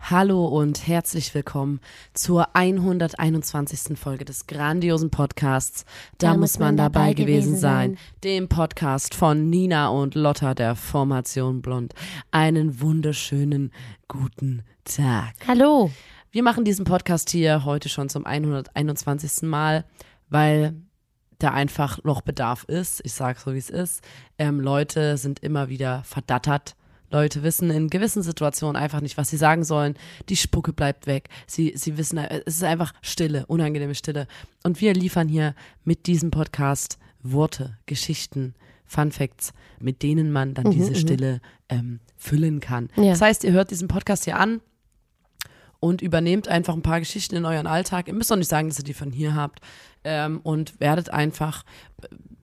Hallo und herzlich willkommen zur 121. Folge des grandiosen Podcasts. Da, muss man dabei gewesen sein. Dem Podcast von Nina und Lotta der Formation Blond. Einen wunderschönen guten Tag. Hallo. Wir machen diesen Podcast hier heute schon zum 121. Mal, weil da einfach noch Bedarf ist. Ich sage so, wie es ist. Ähm, Leute sind immer wieder verdattert. Leute wissen in gewissen Situationen einfach nicht, was sie sagen sollen. Die Spucke bleibt weg. Sie, sie wissen, es ist einfach Stille, unangenehme Stille. Und wir liefern hier mit diesem Podcast Worte, Geschichten, Fun Facts, mit denen man dann diese Stille ähm, füllen kann. Ja. Das heißt, ihr hört diesen Podcast hier an und übernehmt einfach ein paar Geschichten in euren Alltag. Ihr müsst doch nicht sagen, dass ihr die von hier habt. Ähm, und werdet einfach,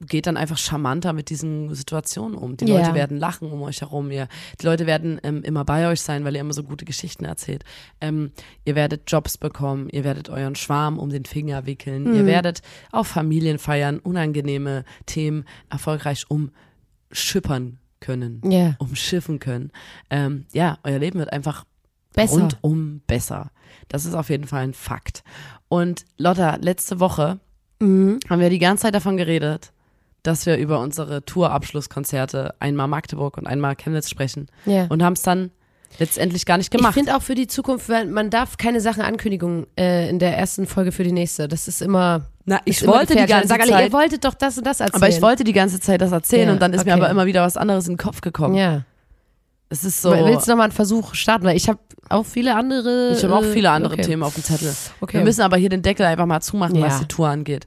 geht dann einfach charmanter mit diesen Situationen um. Die Ja. Leute werden lachen um euch herum. Ihr, die Leute werden ähm, immer bei euch sein, weil ihr immer so gute Geschichten erzählt. Ähm, ihr werdet Jobs bekommen, ihr werdet euren Schwarm um den Finger wickeln, Mhm. ihr werdet auf Familienfeiern unangenehme Themen erfolgreich umschippern können, Ja. umschiffen können. Ähm, ja, euer Leben wird einfach Besser. rundum besser. Das ist auf jeden Fall ein Fakt. Und Lotta, letzte Woche Mhm. haben wir die ganze Zeit davon geredet, dass wir über unsere Tourabschlusskonzerte einmal Magdeburg und einmal Chemnitz sprechen Ja. und haben es dann letztendlich gar nicht Ich gemacht. finde auch für die Zukunft, weil man darf keine Sachen Ankündigung äh, in der ersten Folge für die nächste. Das ist immer. Na, ich wollte die ganze Sag alle, Zeit, ihr wolltet doch das und das erzählen. aber ich wollte die ganze Zeit das erzählen Ja, und dann ist mir okay. aber immer wieder was anderes in den Kopf gekommen. Ja. Es ist so. Willst du nochmal einen Versuch starten? Weil ich habe auch viele andere. Ich habe auch äh, viele andere okay. Themen auf dem Zettel. Okay. Wir müssen aber hier den Deckel einfach mal zumachen, was Ja. die Tour angeht.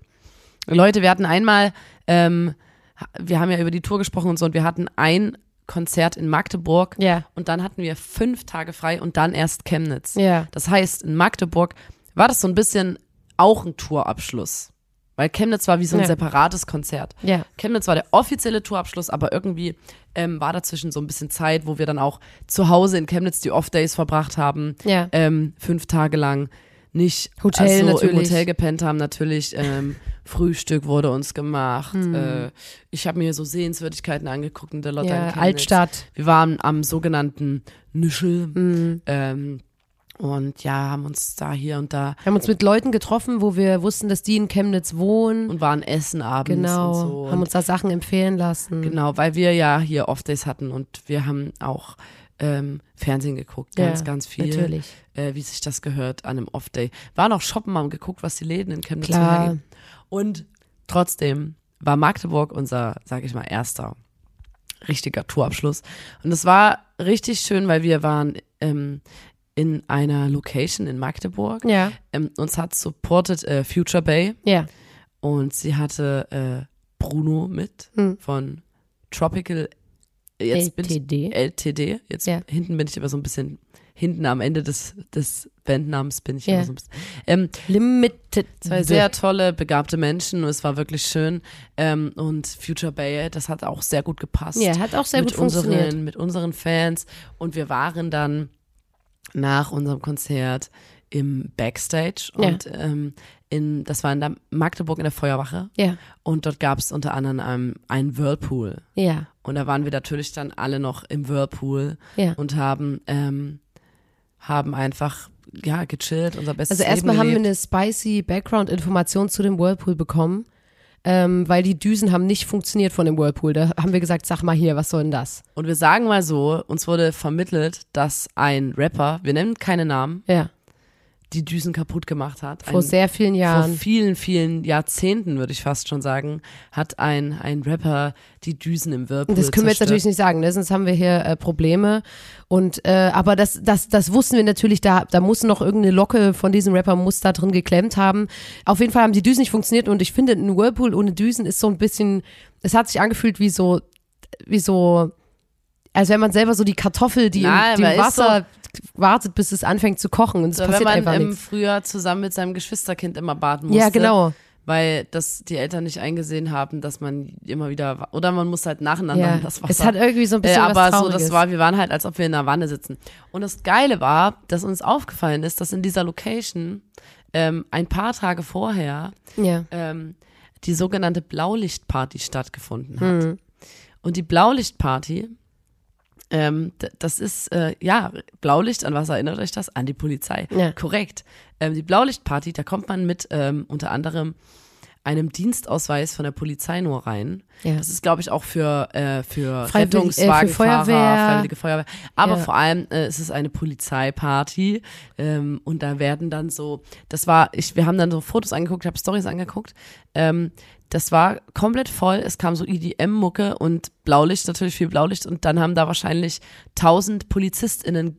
Leute, wir hatten einmal, ähm, wir haben ja über die Tour gesprochen und so, und wir hatten ein Konzert in Magdeburg Ja. und dann hatten wir fünf Tage frei und dann erst Chemnitz. Ja. Das heißt, in Magdeburg war das so ein bisschen auch ein Tourabschluss. Weil Chemnitz war wie so ein Ja. separates Konzert. Ja. Chemnitz war der offizielle Tourabschluss, aber irgendwie ähm, war dazwischen so ein bisschen Zeit, wo wir dann auch zu Hause in Chemnitz die Off-Days verbracht haben. Ja. Ähm, fünf Tage lang nicht Hotel also im natürlich. Hotel gepennt haben. Natürlich ähm, Frühstück wurde uns gemacht. Äh, ich habe mir so Sehenswürdigkeiten angeguckt in der Lotte in. Ja. Altstadt. Wir waren am sogenannten Nüschel Mhm. ähm, und ja, haben uns da hier und da Wir haben uns mit Leuten getroffen, wo wir wussten, dass die in Chemnitz wohnen. und waren essen abends genau. und so. Haben uns da Sachen empfehlen lassen. Genau, weil wir ja hier Off-Days hatten und wir haben auch ähm, Fernsehen geguckt, ganz, Ja, ganz viel. natürlich. Äh, wie sich das gehört an einem Off-Day. Waren auch shoppen, haben geguckt, was die Läden in Chemnitz Klar. hergeben. Und trotzdem war Magdeburg unser, sag ich mal, erster richtiger Tourabschluss. Und es war richtig schön, weil wir waren ähm, in einer Location in Magdeburg. Ja. Ähm, uns hat supported äh, Future Bay Ja. und sie hatte äh, Bruno mit Hm. von Tropical jetzt bin LTD. ich, LTD. Jetzt Ja. hinten bin ich aber so ein bisschen hinten am Ende des, des Bandnamens bin ich Ja. immer so ein bisschen. Ähm, Limited. zwei sehr tolle, begabte Menschen und es war wirklich schön. Ähm, und Future Bay, das hat auch sehr gut gepasst. Ja, hat auch sehr mit gut funktioniert. unseren, mit unseren Fans. Und wir waren dann nach unserem Konzert im Backstage Ja. und ähm, in, das war in der Magdeburg in der Feuerwache. Ja. Und dort gab es unter anderem ähm, einen Whirlpool. Ja. Und da waren wir natürlich dann alle noch im Whirlpool Ja. und haben, ähm, haben einfach ja, gechillt, unser bestes Also erstmal haben wir eine spicy Background-Information zu dem Whirlpool bekommen, ähm, weil die Düsen haben nicht funktioniert von dem Whirlpool. Da haben wir gesagt, sag mal hier, was soll denn das? Und wir sagen mal so, uns wurde vermittelt, dass ein Rapper, wir nennen keine Namen, Ja, die Düsen kaputt gemacht hat. vor ein, sehr vielen vor Jahren. vielen, vielen Jahrzehnten, würde ich fast schon sagen, hat ein, ein Rapper die Düsen im Whirlpool Das können wir jetzt natürlich nicht sagen, ne? sonst haben wir hier äh, Probleme. Und äh, aber das, das, das wussten wir natürlich, da, da muss noch irgendeine Locke von diesem Rapper muss da drin geklemmt haben. Auf jeden Fall haben die Düsen nicht funktioniert und ich finde, ein Whirlpool ohne Düsen ist so ein bisschen, es hat sich angefühlt wie so, wie so, als wenn man selber so die Kartoffel, die, Nein, im, die im Wasser wartet, bis es anfängt zu kochen und es So, wenn passiert man einfach im nichts. Frühjahr zusammen mit seinem Geschwisterkind immer baden musste. Ja, genau. Weil das die Eltern nicht eingesehen haben, dass man immer wieder, oder man muss halt nacheinander Ja. das Wasser. Es hat irgendwie so ein Äh, bisschen was aber so, Trauriges. das war, wir waren halt, als ob wir in einer Wanne sitzen. Und das Geile war, dass uns aufgefallen ist, dass in dieser Location ähm, ein paar Tage vorher ja. ähm, die sogenannte Blaulichtparty stattgefunden hat. Hm. Und die Blaulichtparty, ähm, das ist, äh, ja, Blaulicht, an was erinnert euch das? An die Polizei. Ja. Korrekt. Ähm, die Blaulichtparty, da kommt man mit ähm, unter anderem einem Dienstausweis von der Polizei nur rein. Ja. Das ist, glaube ich, auch für, äh, für Freiwillig- äh, für Feuerwehr. Freiwillige Feuerwehr. Aber Ja. vor allem äh, es ist eine Polizeiparty ähm, und da werden dann so, das war, ich, wir haben dann so Fotos angeguckt, habe Stories angeguckt. Ähm, das war komplett voll. Es kam so EDM-Mucke und Blaulicht, natürlich viel Blaulicht. Und dann haben da wahrscheinlich tausend PolizistInnen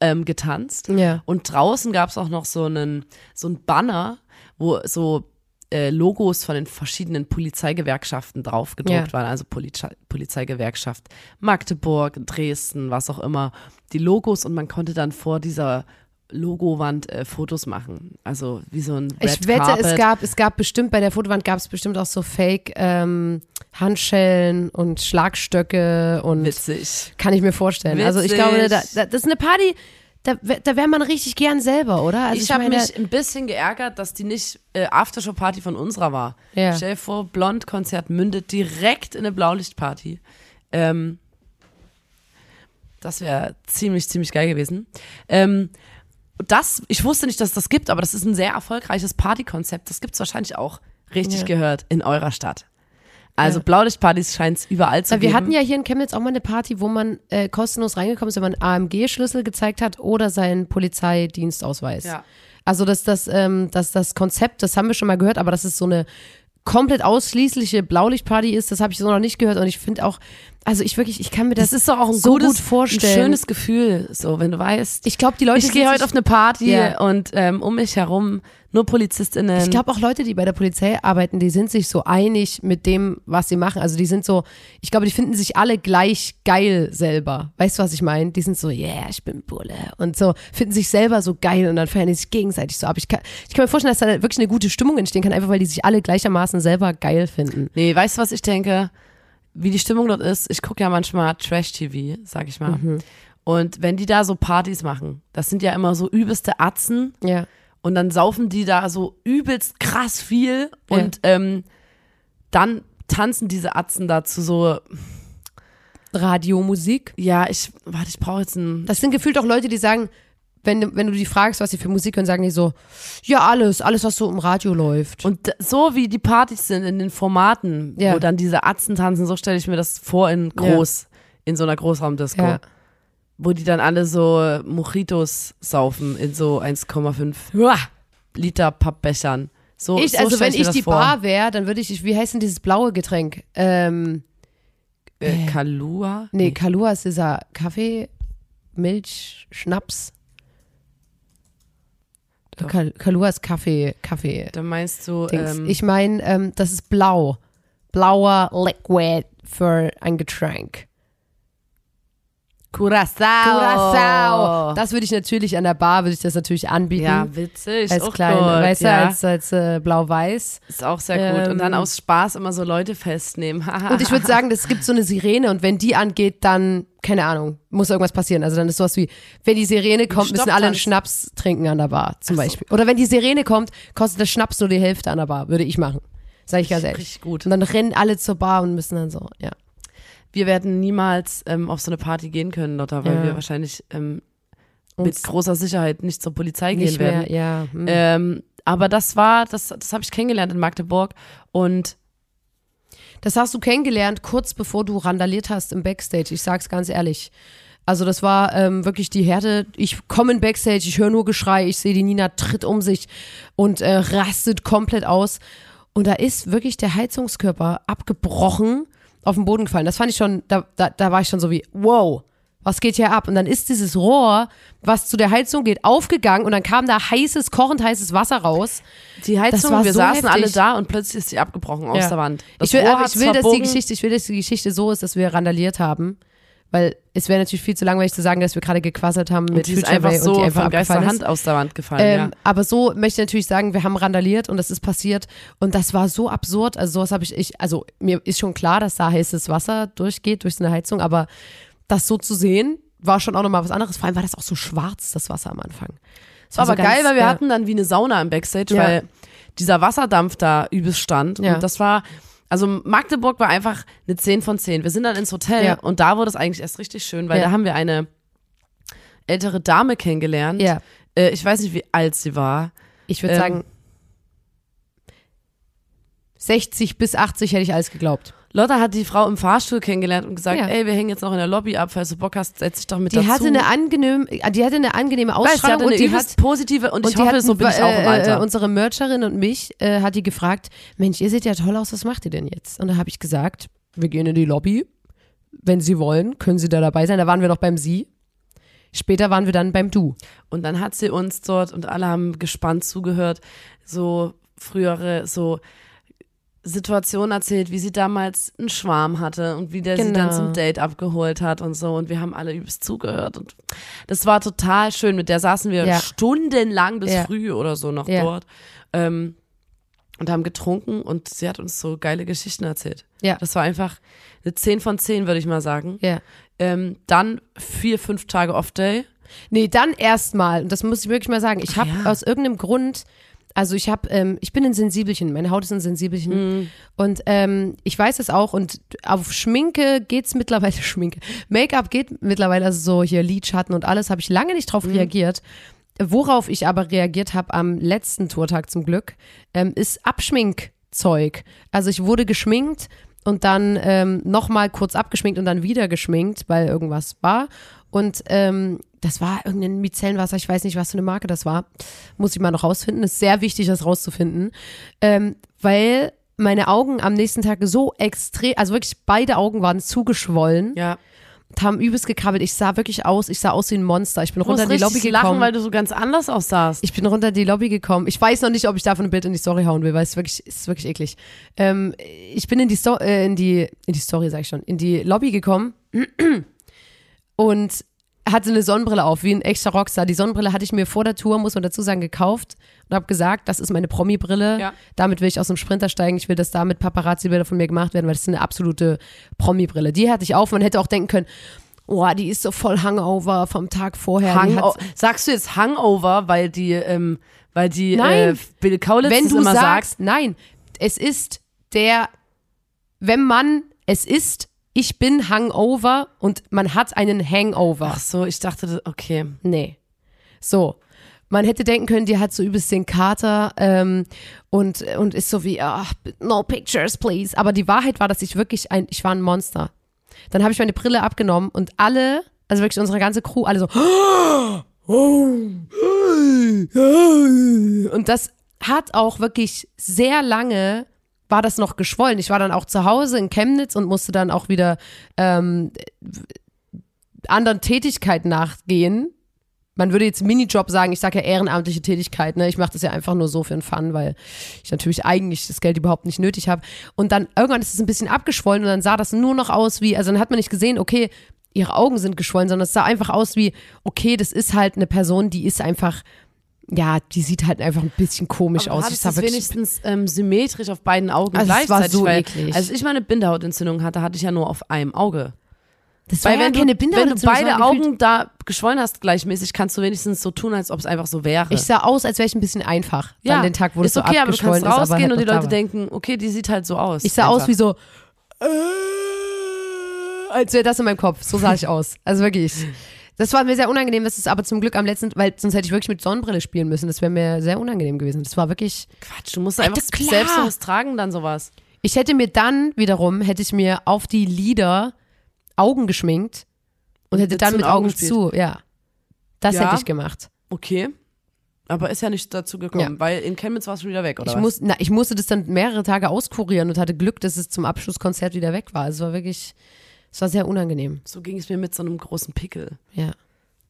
ähm, getanzt. Ja. Und draußen gab es auch noch so einen, so ein Banner, wo so äh, Logos von den verschiedenen Polizeigewerkschaften drauf gedruckt Ja. waren. Also Polizei, Polizeigewerkschaft Magdeburg, Dresden, was auch immer. Die Logos und man konnte dann vor dieser Logowand äh, Fotos machen. Also wie so ein Red Ich wette, Carpet. es gab, es gab bestimmt, bei der Fotowand gab es bestimmt auch so Fake ähm, Handschellen und Schlagstöcke und Witzig. kann ich mir vorstellen. Also ich Witzig. glaube, da, da, das ist eine Party, da, da wäre man richtig gern selber, oder? Also ich habe meine, mich ein bisschen geärgert, dass die nicht äh, Aftershow-Party von unserer war. Ja. Stell dir vor, Blond-Konzert mündet direkt in eine Blaulichtparty. Ähm, das wäre ziemlich, ziemlich geil gewesen. Ähm, das, ich wusste nicht, dass es das gibt, aber das ist ein sehr erfolgreiches Partykonzept. Das gibt es wahrscheinlich auch richtig Ja. gehört in eurer Stadt. Also Ja. Blaulichtpartys scheint es überall zu Na, wir geben. hatten ja hier in Chemnitz auch mal eine Party, wo man äh, kostenlos reingekommen ist, wenn man AMG-Schlüssel gezeigt hat oder seinen Polizeidienstausweis. Ja. Also das, das, ähm, das, das Konzept, das haben wir schon mal gehört, aber dass es so eine komplett ausschließliche Blaulichtparty ist, das habe ich so noch nicht gehört und ich finde auch, also ich wirklich, ich kann mir das, das ist doch auch ein so gutes, gut vorstellen. ein schönes Gefühl, so wenn du weißt, ich glaube, die Leute ich gehe heute auf eine Party Ja. und ähm, um mich herum nur PolizistInnen. Ich glaube auch Leute, die bei der Polizei arbeiten, die sind sich so einig mit dem, was sie machen. Also die sind so, ich glaube, die finden sich alle gleich geil selber. Weißt du, was ich meine? Die sind so, yeah, ich bin Bulle. Und so finden sich selber so geil und dann feiern die sich gegenseitig so ab. Ich kann, ich kann mir vorstellen, dass da wirklich eine gute Stimmung entstehen kann, einfach weil die sich alle gleichermaßen selber geil finden. Nee, weißt du, was ich denke? Wie die Stimmung dort ist, ich gucke ja manchmal Trash-TV, sag ich mal. Mhm. Und wenn die da so Partys machen, das sind ja immer so übelste Atzen Ja. und dann saufen die da so übelst krass viel und ähm, dann tanzen diese Atzen dazu so, Radiomusik. ja, ich, warte, ich brauche jetzt ein, Das sind gefühlt auch Leute, die sagen, wenn, du- wenn du die fragst, was sie für Musik hören, sagen die so, ja, alles, alles, was so im Radio läuft. Und so wie die Partys sind in den Formaten, Ja. wo dann diese Atzen tanzen, so stelle ich mir das vor in groß, in so einer Großraumdisco. Ja. Wo die dann alle so Mojitos saufen in so 1,5 Liter Pappbechern. So, Ich, so also wenn ich die vor. Bar wäre, dann würde ich, wie heißt denn dieses blaue Getränk? Ähm, Äh, Kalua? nee, Kalua ist dieser Kaffee, Milch, Schnaps. Kal Kalua ist Kaffee, Kaffee. Da meinst du, ähm, ich meine, ähm, das ist blau. Blauer Liquid für ein Getränk. Curacao. Curacao. Das würde ich natürlich an der Bar, würde ich das natürlich anbieten. Ja, witzig. als gut, weißt ja. als, als äh, blau-weiß. Ist auch sehr gut. Und dann Ähm, aus Spaß immer so Leute festnehmen. Und ich würde sagen, es gibt so eine Sirene und wenn die angeht, dann, keine Ahnung, muss irgendwas passieren. Also dann ist sowas wie, wenn die Sirene kommt, müssen alle einen. Schnaps trinken an der Bar, zum so. Beispiel. Oder wenn die Sirene kommt, kostet der Schnaps nur die Hälfte an der Bar, würde ich machen. Sag ich ganz ehrlich. Richtig gut. Und dann rennen alle zur Bar und müssen dann so, ja. Wir werden niemals ähm, auf so eine Party gehen können, Lotta, weil Ja. wir wahrscheinlich ähm, mit großer Sicherheit nicht zur Polizei gehen nicht werden. mehr, ja. hm. Ähm, aber das war, das, das habe ich kennengelernt in Magdeburg und Das hast du kennengelernt, kurz bevor du randaliert hast im Backstage. Ich sag's ganz ehrlich. Also das war ähm, wirklich die Härte. Ich komme in Backstage, ich höre nur Geschrei, ich sehe die Nina tritt um sich und äh, rastet komplett aus. Und da ist wirklich der Heizungskörper abgebrochen auf den Boden gefallen. Das fand ich schon, da, da, da war ich schon so wie, wow, was geht hier ab? Und dann ist dieses Rohr, was zu der Heizung geht, aufgegangen und dann kam da heißes, kochend heißes Wasser raus. die Heizung, wir so saßen alle heftig. da und plötzlich ist sie abgebrochen aus Ja. der Wand. Das ich will, ich will, dass die. Geschichte, ich will, dass die Geschichte so ist, dass wir randaliert haben, Weil es wäre natürlich viel zu langweilig zu sagen, dass wir gerade gequassert haben mit Future einfach so und die einfach von Hand aus der Wand gefallen, Ähm, ja. Aber so möchte ich natürlich sagen, wir haben randaliert und das ist passiert und das war so absurd. Also sowas habe ich, ich, also mir ist schon klar, dass da heißes Wasser durchgeht durch so eine Heizung, aber das so zu sehen, war schon auch nochmal was anderes. Vor allem war das auch so schwarz, das Wasser am Anfang. Das war aber so ganz, geil, weil wir ja. hatten dann wie eine Sauna im Backstage, Ja. weil dieser Wasserdampf da übelst stand. Ja. Und das war, also Magdeburg war einfach eine 10 von 10. Wir sind dann ins Hotel Ja. und da wurde es eigentlich erst richtig schön, weil Ja. da haben wir eine ältere Dame kennengelernt. Ja. Äh, ich weiß nicht, wie alt sie war. Ich würde Ähm, sagen, 60 bis 80 hätte ich alles geglaubt. Lotta hat die Frau im Fahrstuhl kennengelernt und gesagt, Ja. ey, wir hängen jetzt noch in der Lobby ab, falls du Bock hast, setz dich doch mit Die dazu. hatte eine angenehm, die hatte eine angenehme Weißt, Ausstrahlung hatte eine und die hat positive und, ich und die hoffe, hat, so bin ich auch im äh, Alter. Äh, unsere Mercherin und mich äh, hat die gefragt, Mensch, ihr seht ja toll aus, was macht ihr denn jetzt? Und da habe ich gesagt, wir gehen in die Lobby. Wenn Sie wollen, können Sie da dabei sein. Da waren wir noch beim Sie. Später waren wir dann beim Du. Und dann hat sie uns dort und alle haben gespannt zugehört, so frühere, so Situationen erzählt, wie sie damals einen Schwarm hatte und wie der sie dann Genau. zum Date abgeholt hat und so. Und wir haben alle übelst zugehört. Und das war total schön. Mit der saßen wir Ja. stundenlang bis Ja. früh oder so noch Ja. dort. Ähm, und haben getrunken und sie hat uns so geile Geschichten erzählt. Ja. Das war einfach eine 10 von 10, würde ich mal sagen. Ja. Ähm, dann vier, fünf Tage Off-Day. Nee, dann erstmal, und das muss ich wirklich mal sagen, ich habe ja. aus irgendeinem Grund, also ich habe, ähm, ich bin ein Sensibelchen, meine Haut ist ein Sensibelchen und ähm, ich weiß es auch und auf Schminke geht's mittlerweile, Schminke, Make-up geht mittlerweile, also so hier Lidschatten und alles, habe ich lange nicht drauf reagiert. Worauf ich aber reagiert habe am letzten Tourtag zum Glück, ähm, ist Abschminkzeug. Also ich wurde geschminkt und dann ähm, nochmal kurz abgeschminkt und dann wieder geschminkt, weil irgendwas war. Und ähm, das war irgendein Micellenwasser, ich weiß nicht, was für eine Marke das war. Muss ich mal noch rausfinden. Ist sehr wichtig, das rauszufinden. Ähm, weil meine Augen am nächsten Tag so extrem, also wirklich beide Augen waren zugeschwollen, Ja. haben übelst gekrabbelt. Ich sah wirklich aus, ich sah aus wie ein Monster. Ich bin Du runter in die Lobby gekommen. lachen, weil du so ganz anders aussahst. Ich bin runter in die Lobby gekommen. Ich weiß noch nicht, ob ich davon ein Bild in die Story hauen will, weil es wirklich, es ist wirklich eklig. Ähm, ich bin in die, Sto äh, in die, in die Story, sag ich schon, in die Lobby gekommen und hatte eine Sonnenbrille auf, wie ein echter Rockstar. Die Sonnenbrille hatte ich mir vor der Tour, muss man dazu sagen, gekauft und habe gesagt, das ist meine Promi-Brille. Ja. Damit will ich aus dem Sprinter steigen. Ich will, dass damit Paparazzi-Bilder von mir gemacht werden, weil das ist eine absolute Promi-Brille. Die hatte ich auf. Man hätte auch denken können, oh, die ist so voll Hangover vom Tag vorher. Hat- Sagst du jetzt Hangover, weil die, ähm, weil die Nein. Äh, Bill Kaulitz wenn du immer sagst, sagt? nein, es ist der, wenn man, es ist, ich bin Hangover und man hat einen Hangover. Ach so, ich dachte, okay. Nee. So. Man hätte denken können, die hat so übelst den Kater ähm, und, und ist so wie, ah, no pictures, please. Aber die Wahrheit war, dass ich wirklich ein, ich war ein Monster. Dann habe ich meine Brille abgenommen und alle, also wirklich unsere ganze Crew, alle so, und das hat auch wirklich sehr lange war das noch geschwollen. Ich war dann auch zu Hause in Chemnitz und musste dann auch wieder ähm, anderen Tätigkeiten nachgehen. Man würde jetzt Minijob sagen, ich sage ja ehrenamtliche Tätigkeit, ne? Ich mache das ja einfach nur so für den Fun, weil ich natürlich eigentlich das Geld überhaupt nicht nötig habe. Und dann irgendwann ist es ein bisschen abgeschwollen und dann sah das nur noch aus wie, also dann hat man nicht gesehen, okay, ihre Augen sind geschwollen, sondern es sah einfach aus wie, okay, das ist halt eine Person, die ist einfach, ja, die sieht halt einfach ein bisschen komisch Aber aus. Ich es wirklich, wenigstens ähm, symmetrisch auf beiden Augen Also es war gleichzeitig? so weil, eklig. Als ich meine Bindehautentzündung hatte, hatte ich ja nur auf einem Auge. das war Weil ja wenn, keine du, wenn du beide war Augen da geschwollen hast gleichmäßig, kannst du wenigstens so tun, als ob es einfach so wäre. Ich sah aus, als wäre ich ein bisschen einfach. Dann den Tag, wo ist das so okay, aber du abgeschwollen kannst ist, rausgehen halt und die Leute war. denken, okay, die sieht halt so aus. Ich sah aus Einfach. wie so, äh, als wäre das in meinem Kopf. So sah ich aus. Also wirklich. Das war mir sehr unangenehm, das ist aber zum Glück am letzten, weil sonst hätte ich wirklich mit Sonnenbrille spielen müssen. Das wäre mir sehr unangenehm gewesen. Das war wirklich. Quatsch, du musst einfach klar. selbstbewusst tragen dann sowas. Ich hätte mir dann wiederum, hätte ich mir auf die Lider Augen geschminkt und hätte dann mit Augen Augen zu, ja. Das Ja. hätte ich gemacht. Okay. Aber ist ja nicht dazu gekommen, Ja. weil in Chemnitz war es schon wieder weg, oder Ich, was? muss, na, ich musste das dann mehrere Tage auskurieren und hatte Glück, dass es zum Abschlusskonzert wieder weg war. Es war wirklich, es war sehr unangenehm. so ging es mir mit so einem großen Pickel. Ja.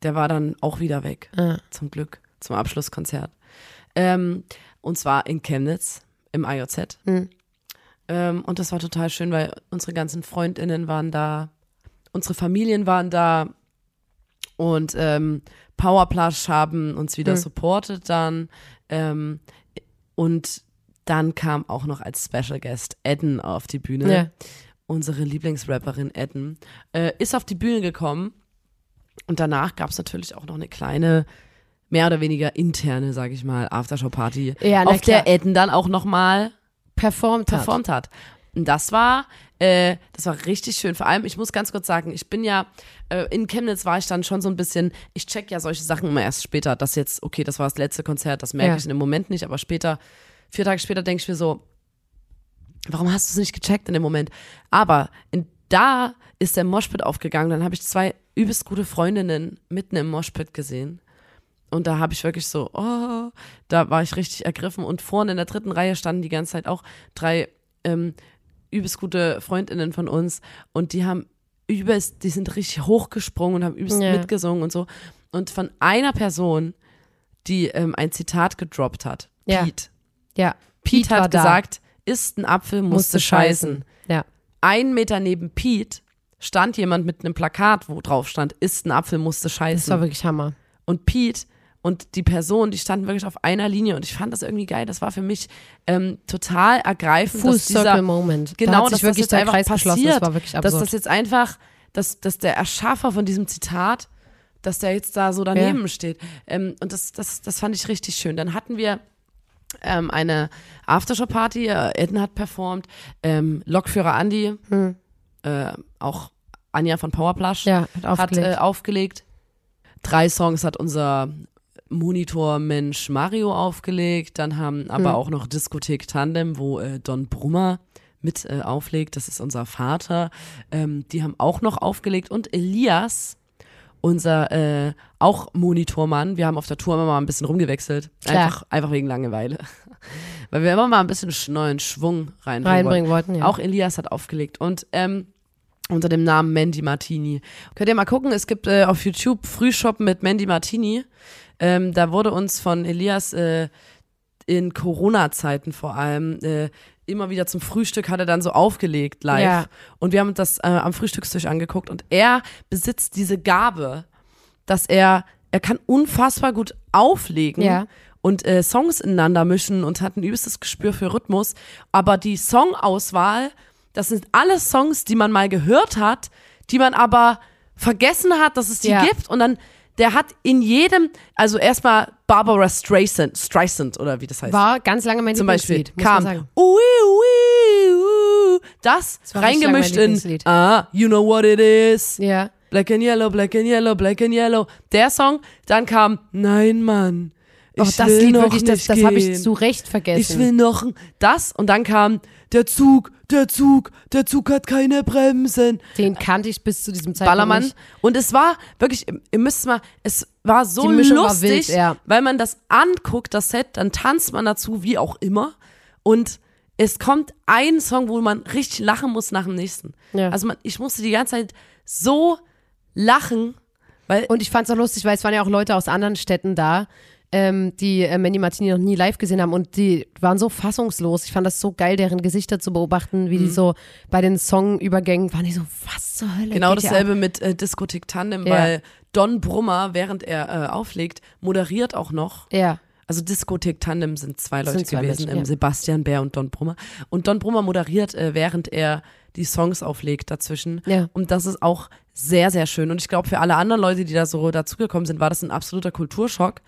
Der war dann auch wieder weg. Ah. Zum Glück. Zum Abschlusskonzert. Ähm, und zwar in Chemnitz im IOZ. Mhm. Ähm, und das war total schön, weil unsere ganzen FreundInnen waren da. unsere Familien waren da und ähm, Powerplush haben uns wieder Hm. supportet dann. Ähm, und dann kam auch noch als Special Guest Edden auf die Bühne. Ja. Unsere Lieblingsrapperin Edden äh, ist auf die Bühne gekommen. Und danach gab es natürlich auch noch eine kleine, mehr oder weniger interne, sag ich mal, Aftershow-Party, Ja, auf der klar. Edden dann auch nochmal Performt hat. performt hat. Und das war, äh, das war richtig schön. Vor allem, ich muss ganz kurz sagen, ich bin ja, äh, in Chemnitz war ich dann schon so ein bisschen, ich check ja solche Sachen immer erst später. Das jetzt, okay, das war das letzte Konzert, das merke Ja. ich in dem Moment nicht, aber später, vier Tage später denke ich mir so, warum hast du es nicht gecheckt in dem Moment? Aber in, da ist der Moshpit aufgegangen, dann habe ich zwei übelst gute Freundinnen mitten im Moshpit gesehen. Und da habe ich wirklich so, oh, da war ich richtig ergriffen. Und vorne in der dritten Reihe standen die ganze Zeit auch drei ähm, übelst gute Freundinnen von uns. Und die haben übelst, die sind richtig hochgesprungen und haben übelst Ja. mitgesungen und so. Und von einer Person, die ähm, ein Zitat gedroppt hat, Ja. Pete. Ja. Pete, war hat da. Isst ein Apfel, musste, scheißen. Ja. Ein Meter neben Pete stand jemand mit einem Plakat, wo drauf stand, isst ein Apfel, musste Das war scheißen. wirklich Hammer. Und Pete und die Person, die standen wirklich auf einer Linie und ich fand das irgendwie geil. Das war für mich ähm, total ergreifend, Full dass dieser, Circle Moment. da genau, hat dass sich wirklich das jetzt einfach Kreis passiert, Das war wirklich dass absurd. das jetzt einfach, dass, dass der Erschaffer von diesem Zitat, dass der jetzt da so daneben steht. Ähm, und das, das, das fand ich richtig schön. Dann hatten wir ähm, eine Aftershow-Party, äh, Edna hat performt, ähm, Lokführer Andy, äh, auch Anja von Powerplush Hm. ja, hat hat aufgelegt. äh, aufgelegt. Drei Songs hat unser Monitor-Mensch Mario aufgelegt. Dann haben aber Hm. auch noch Diskothek Tandem, wo äh, Don Brummer mit äh, auflegt. Das ist unser Vater. Ähm, die haben auch noch aufgelegt. Und Elias, unser äh, auch Monitormann. Wir haben auf der Tour immer mal ein bisschen rumgewechselt. Klar. Einfach, einfach wegen Langeweile. Weil wir immer mal ein bisschen sch- neuen Schwung reinbringen, wollten. reinbringen wollten. Ja. Auch Elias hat aufgelegt. Und ähm, unter dem Namen Mandy Martini. Könnt ihr mal gucken, es gibt äh, auf YouTube Frühshoppen mit Mandy Martini. Ähm, da wurde uns von Elias äh, in Corona-Zeiten vor allem äh, immer wieder zum Frühstück hat er dann so aufgelegt live. Ja. Und wir haben uns das äh, am Frühstückstisch angeguckt und er besitzt diese Gabe, dass er, er kann unfassbar gut auflegen Ja. und äh, Songs ineinander mischen und hat ein übelstes Gespür für Rhythmus. Aber die Songauswahl, das sind alles Songs, die man mal gehört hat, die man aber vergessen hat, dass es die Ja. gibt. Und dann, der hat in jedem, also erstmal Barbara Streisand, Streisand oder wie das heißt. War ganz lange mein zum Beispiel kam ui, ui, ui, das, reingemischt in. Ah, you know what it is. Ja. Black and Yellow, Black and Yellow, Black and Yellow. Der Song, dann kam Nein, Mann. Ich Oh, das will Lied noch wirklich, das, das habe ich zu Recht vergessen. Ich will noch das und dann kam der Zug, der Zug, der Zug hat keine Bremsen. Den kannte ich bis zu diesem Zeitpunkt Ballermann. nicht. Und es war wirklich, ihr müsst mal, es war so Mischung war lustig, wild, ja. weil man das anguckt, das Set, dann tanzt man dazu, wie auch immer. Und es kommt ein Song, wo man richtig lachen muss nach dem nächsten. Ja. Also man, ich musste die ganze Zeit so lachen, weil Und ich fand es auch lustig, weil es waren ja auch Leute aus anderen Städten da, ähm, die äh, Mandy Martini noch nie live gesehen haben und die waren so fassungslos. Ich fand das so geil, deren Gesichter zu beobachten, wie Mhm. die so bei den Songübergängen waren die so, was zur Hölle? Genau dasselbe mit äh, Diskothek Tandem, Ja. weil Don Brummer, während er äh, auflegt, moderiert auch noch. Ja. Also Diskothek Tandem sind zwei Leute Sind zwei gewesen, Menschen, ähm, ja. Sebastian Bär und Don Brummer. Und Don Brummer moderiert, äh, während er die Songs auflegt dazwischen. Ja. Und das ist auch sehr, sehr schön. Und ich glaube, für alle anderen Leute, die da so dazugekommen sind, war das ein absoluter Kulturschock.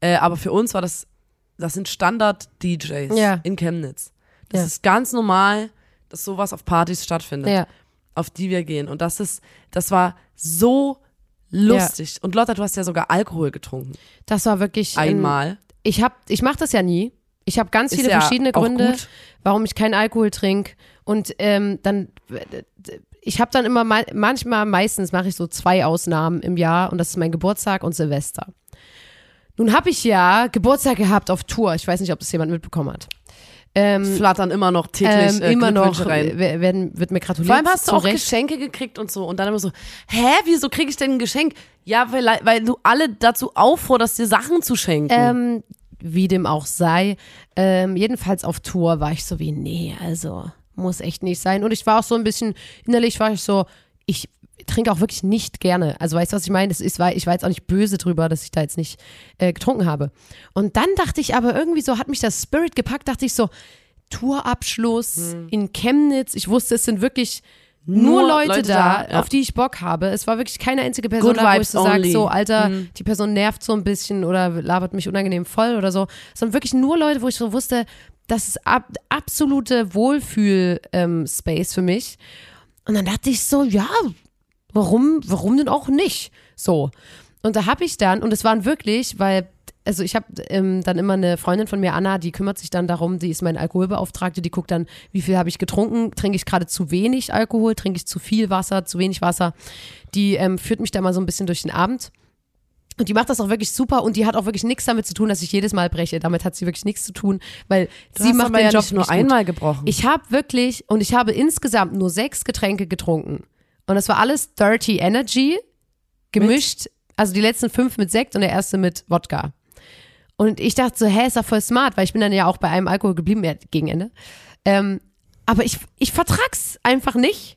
Äh, aber für uns war das, das sind Standard-DJs Ja. in Chemnitz. Das Ja. ist ganz normal, dass sowas auf Partys stattfindet Ja. auf die wir gehen. Und das ist, das war so lustig. Und Lotta, du hast ja sogar Alkohol getrunken. Das war wirklich ein- Einmal. Ich hab, ich mache das ja nie. Ich habe ganz Ist viele verschiedene Gründe, gut. warum ich keinen Alkohol trinke. Und ähm, dann, ich habe dann immer, mal- manchmal, meistens mache ich so zwei Ausnahmen im Jahr und das ist mein Geburtstag und Silvester. Nun habe ich ja Geburtstag gehabt auf Tour. Ich weiß nicht, ob das jemand mitbekommen hat. Ähm, Flattern immer noch täglich ähm, äh, immer noch rein. wer- werden, wird mir gratuliert. Vor allem hast du auch Recht. Geschenke gekriegt und so. Und dann immer so, hä, wieso kriege ich denn ein Geschenk? Ja, weil, weil du alle dazu aufforderst, dir Sachen zu schenken. Ähm, wie dem auch sei. Ähm, jedenfalls auf Tour war ich so wie, nee, also muss echt nicht sein. Und ich war auch so ein bisschen, innerlich war ich so, ich trinke auch wirklich nicht gerne. Also weißt du, was ich meine? Das ist, ich war jetzt auch nicht böse drüber, dass ich da jetzt nicht äh, getrunken habe. Und dann dachte ich aber irgendwie so, hat mich das Spirit gepackt, dachte ich so, Tourabschluss Hm. in Chemnitz. Ich wusste, es sind wirklich nur, Nur Leute, Leute da, ja. auf die ich Bock habe. Es war wirklich keine einzige Person Good da, wo ich so sage, so, Alter, Mhm. die Person nervt so ein bisschen oder labert mich unangenehm voll oder so. Sondern wirklich nur Leute, wo ich so wusste, das ist ab, absolute Wohlfühl-Space für mich. Und dann dachte ich so, ja, warum, warum denn auch nicht? So. Und da habe ich dann, und es waren wirklich, weil, also ich habe ähm, dann immer eine Freundin von mir, Anna, die kümmert sich dann darum, die ist meine Alkoholbeauftragte, die guckt dann, wie viel habe ich getrunken, trinke ich gerade zu wenig Alkohol, trinke ich zu viel Wasser, zu wenig Wasser. Die ähm, führt mich da mal so ein bisschen durch den Abend. Und die macht das auch wirklich super und die hat auch wirklich nichts damit zu tun, dass ich jedes Mal breche. Damit hat sie wirklich nichts zu tun, weil Du sie macht aber den ja Job nicht nur einmal gebrochen. Ich habe wirklich, und ich habe insgesamt nur sechs Getränke getrunken. Und das war alles Dirty Energy, gemischt, also die letzten fünf mit Sekt und der erste mit Wodka. Und ich dachte so, hä, ist doch voll smart, weil ich bin dann ja auch bei einem Alkohol geblieben gegen Ende. Ähm, aber ich, ich vertrag's einfach nicht.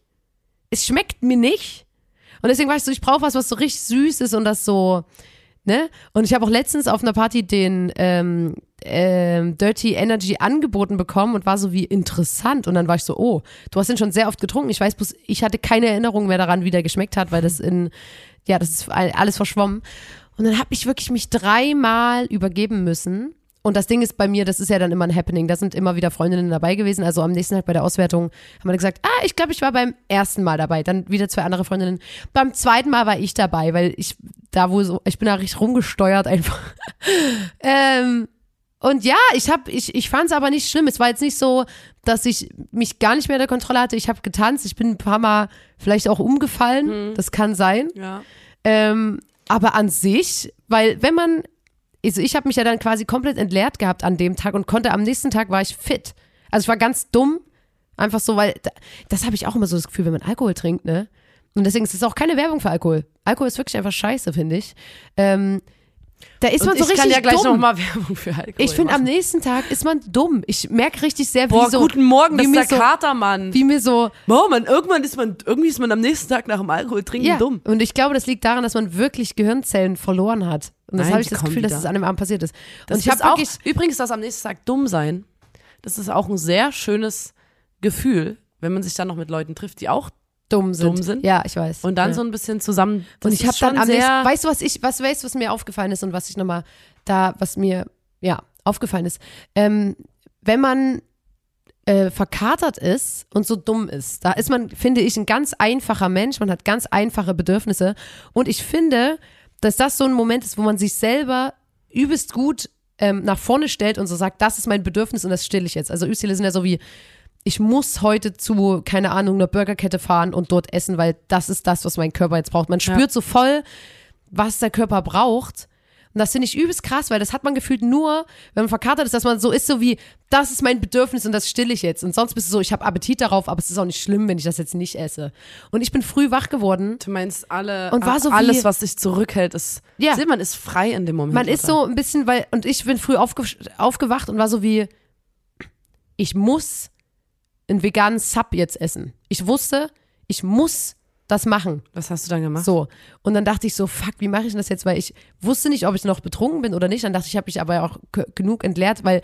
Es schmeckt mir nicht. Und deswegen war ich so, ich brauche was, was so richtig süß ist und das so, ne? Und ich habe auch letztens auf einer Party den ähm, ähm, Dirty Energy angeboten bekommen und war so wie interessant. Und dann war ich so, oh, du hast den schon sehr oft getrunken. Ich weiß bloß, ich hatte keine Erinnerung mehr daran, wie der geschmeckt hat, weil das in, ja, das ist alles verschwommen. Und dann habe ich wirklich mich dreimal übergeben müssen. Und das Ding ist bei mir, das ist ja dann immer ein Happening. Da sind immer wieder Freundinnen dabei gewesen. Also am nächsten Tag bei der Auswertung haben wir gesagt, ah, ich glaube, ich war beim ersten Mal dabei. Dann wieder zwei andere Freundinnen. Beim zweiten Mal war ich dabei, weil ich da wo so, ich bin da richtig rumgesteuert einfach. ähm, und ja, ich habe, ich, ich fand es aber nicht schlimm. Es war jetzt nicht so, dass ich mich gar nicht mehr in der Kontrolle hatte. Ich habe getanzt, ich bin ein paar Mal vielleicht auch umgefallen. Das kann sein. ja. Ähm, aber an sich, weil wenn man, also ich habe mich ja dann quasi komplett entleert gehabt an dem Tag und konnte am nächsten Tag war ich fit. Also ich war ganz dumm, einfach so, weil da, das habe ich auch immer so das Gefühl, wenn man Alkohol trinkt, ne? Und deswegen ist es auch keine Werbung für Alkohol. Alkohol ist wirklich einfach scheiße, finde ich. Ähm, da ist Und man so ich richtig kann ja gleich dumm. nochmal Werbung für Alkohol ich finde, am nächsten Tag ist man dumm. Ich merke richtig sehr, wie Boah, so, guten Morgen, das wie ist mir der so, Katermann. wie mir so, Boah, man, irgendwann ist man, irgendwie ist man am nächsten Tag nach dem Alkohol trinken ja. dumm. Und ich glaube, das liegt daran, dass man wirklich Gehirnzellen verloren hat. Und das habe ich das Gefühl, dass wieder. es an dem Abend passiert ist. Das und ich habe auch, übrigens, das am nächsten Tag dumm sein, das ist auch ein sehr schönes Gefühl, wenn man sich dann noch mit Leuten trifft, die auch dumm sind. dumm sind. Ja, ich weiß. und dann ja. so ein bisschen zusammen. und ich habe dann am nächsten, weißt du, was ich, was weißt, was mir aufgefallen ist und was ich nochmal da, was mir, ja, aufgefallen ist. Ähm, wenn man äh, verkatert ist und so dumm ist, da ist man, finde ich, ein ganz einfacher Mensch, man hat ganz einfache Bedürfnisse und ich finde, dass das so ein Moment ist, wo man sich selber übelst gut ähm, nach vorne stellt und so sagt, das ist mein Bedürfnis und das stille ich jetzt. Also Übstile sind ja so wie, ich muss heute zu, keine Ahnung, einer Burgerkette fahren und dort essen, weil das ist das, was mein Körper jetzt braucht. Man spürt so voll, was der Körper braucht. Und das finde ich übelst krass, weil das hat man gefühlt nur, wenn man verkatert ist, dass man so ist, so wie, das ist mein Bedürfnis und das stille ich jetzt. Und sonst bist du so, ich habe Appetit darauf, aber es ist auch nicht schlimm, wenn ich das jetzt nicht esse. Und ich bin früh wach geworden. Du meinst alle, Und war so wie- alles, was dich zurückhält, ist. Ja. Seht, man ist frei in dem Moment. Man ist so ein bisschen, weil, und ich bin früh aufge, aufgewacht und war so wie, ich muss einen veganen Sub jetzt essen. Ich wusste, ich muss das machen. Was hast du dann gemacht? So. Und dann dachte ich so, fuck, wie mache ich das jetzt? Weil ich wusste nicht, ob ich noch betrunken bin oder nicht. Dann dachte ich, ich habe mich aber auch genug entleert, weil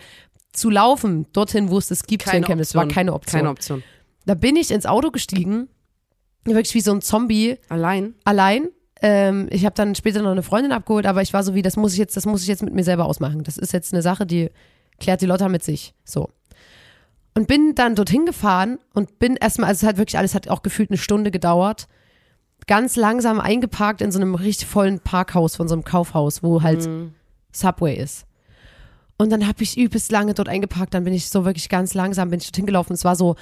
zu laufen dorthin, wo es das gibt, keine Chemnitz, war keine Option. Keine Option. Da bin ich ins Auto gestiegen, wirklich wie so ein Zombie, Allein? allein. Ähm, ich habe dann später noch eine Freundin abgeholt, aber ich war so wie, das muss ich jetzt, das muss ich jetzt mit mir selber ausmachen. Das ist jetzt eine Sache, die klärt die Lotta mit sich. So. Und bin dann dorthin gefahren und bin erstmal, also es hat wirklich alles, hat auch gefühlt eine Stunde gedauert. Ganz langsam eingeparkt in so einem richtig vollen Parkhaus von so einem Kaufhaus, wo halt Subway ist. Und dann habe ich übelst lange dort eingeparkt, dann bin ich so wirklich ganz langsam, bin ich dorthin gelaufen. Es war so,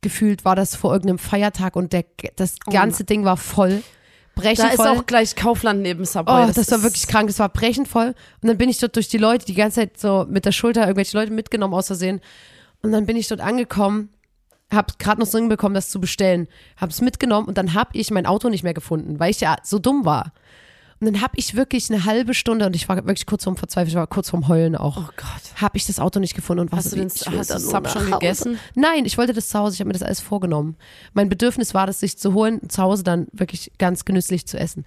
gefühlt war das vor irgendeinem Feiertag und der, das ganze Ding war voll. Brechend Da ist voll. auch gleich Kaufland neben Subway. Oh, das, war ist- wirklich krank. Das war brechend voll. Und dann bin ich dort durch die Leute die ganze Zeit so mit der Schulter irgendwelche Leute mitgenommen aus Versehen. Und dann bin ich dort angekommen, hab gerade noch so hinbekommen, das zu bestellen, hab's mitgenommen und dann hab ich mein Auto nicht mehr gefunden, weil ich ja so dumm war. Und dann hab ich wirklich eine halbe Stunde und ich war wirklich kurz vorm Verzweifeln, ich war kurz vorm Heulen auch. Oh Gott. habe ich das Auto nicht gefunden und war Hast so du den- wie, ich hast das Sub schon Hause. gegessen? Nein, ich wollte das zu Hause, ich habe mir das alles vorgenommen. Mein Bedürfnis war, das sich zu holen, zu Hause dann wirklich ganz genüsslich zu essen.